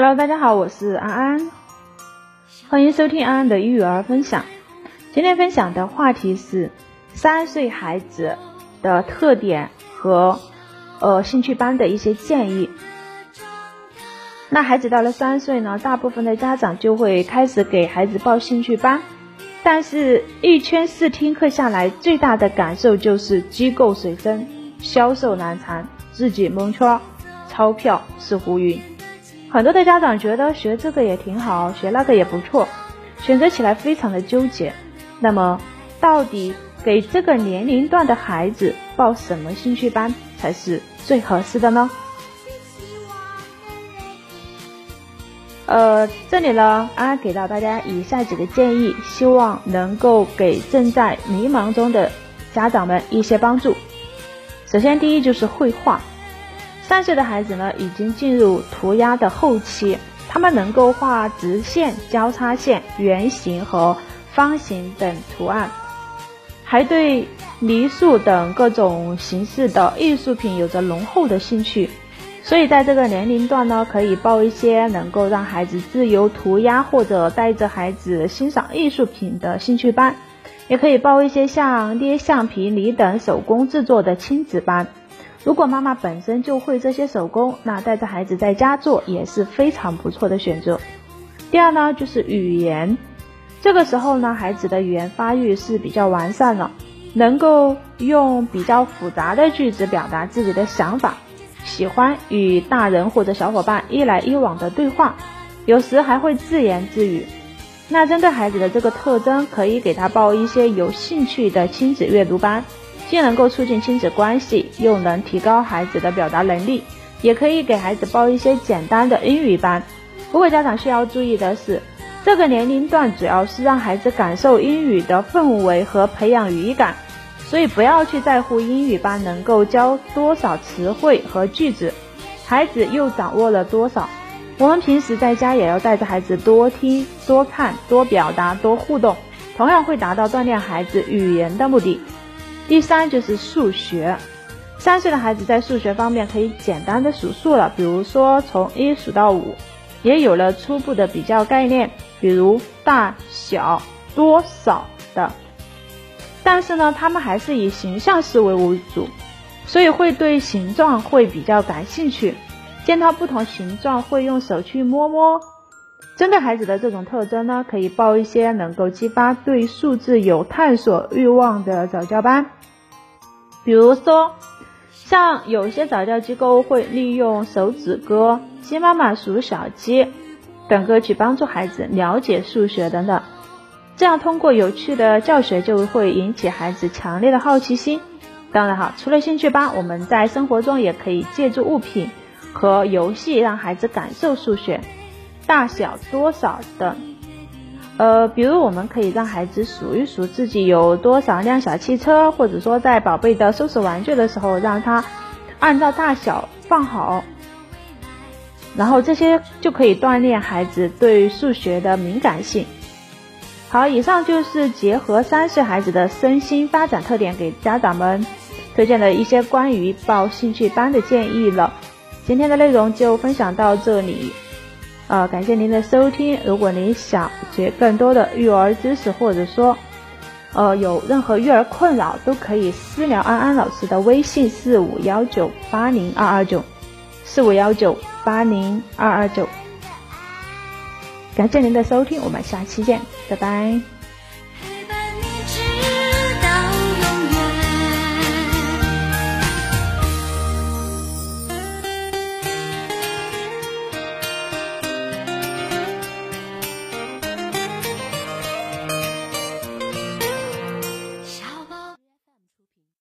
Hello，大家好，我是安安，欢迎收听安安的育儿分享。今天分享的话题是三岁孩子的特点和呃兴趣班的一些建议。那孩子到了三岁呢，大部分的家长就会开始给孩子报兴趣班，但是一圈试听课下来，最大的感受就是机构水深，销售难缠，自己蒙圈，钞票是浮云。很多的家长觉得学这个也挺好，学那个也不错，选择起来非常的纠结。那么，到底给这个年龄段的孩子报什么兴趣班才是最合适的呢？呃，这里呢，安安给到大家以下几个建议，希望能够给正在迷茫中的家长们一些帮助。首先，第一就是绘画。三岁的孩子呢，已经进入涂鸦的后期，他们能够画直线、交叉线、圆形和方形等图案，还对泥塑等各种形式的艺术品有着浓厚的兴趣。所以在这个年龄段呢，可以报一些能够让孩子自由涂鸦或者带着孩子欣赏艺术品的兴趣班，也可以报一些像捏橡皮泥等手工制作的亲子班。如果妈妈本身就会这些手工，那带着孩子在家做也是非常不错的选择。第二呢，就是语言，这个时候呢，孩子的语言发育是比较完善了，能够用比较复杂的句子表达自己的想法，喜欢与大人或者小伙伴一来一往的对话，有时还会自言自语。那针对孩子的这个特征，可以给他报一些有兴趣的亲子阅读班。既能够促进亲子关系，又能提高孩子的表达能力，也可以给孩子报一些简单的英语班。不过家长需要注意的是，这个年龄段主要是让孩子感受英语的氛围和培养语感，所以不要去在乎英语班能够教多少词汇和句子，孩子又掌握了多少。我们平时在家也要带着孩子多听、多看、多表达、多互动，同样会达到锻炼孩子语言的目的。第三就是数学，三岁的孩子在数学方面可以简单的数数了，比如说从一数到五，也有了初步的比较概念，比如大小、多少的。但是呢，他们还是以形象思维为主，所以会对形状会比较感兴趣，见到不同形状会用手去摸摸。针对孩子的这种特征呢，可以报一些能够激发对数字有探索欲望的早教班。比如说，像有些早教机构会利用手指歌、鸡妈妈数小鸡等歌曲帮助孩子了解数学等等，这样通过有趣的教学就会引起孩子强烈的好奇心。当然哈，除了兴趣班，我们在生活中也可以借助物品和游戏让孩子感受数学。大小多少等，呃，比如我们可以让孩子数一数自己有多少辆小汽车，或者说在宝贝的收拾玩具的时候，让他按照大小放好，然后这些就可以锻炼孩子对数学的敏感性。好，以上就是结合三岁孩子的身心发展特点，给家长们推荐的一些关于报兴趣班的建议了。今天的内容就分享到这里。呃，感谢您的收听。如果您想学更多的育儿知识，或者说，呃，有任何育儿困扰，都可以私聊安安老师的微信四五幺九八零二二九，四五幺九八零二二九。感谢您的收听，我们下期见，拜拜。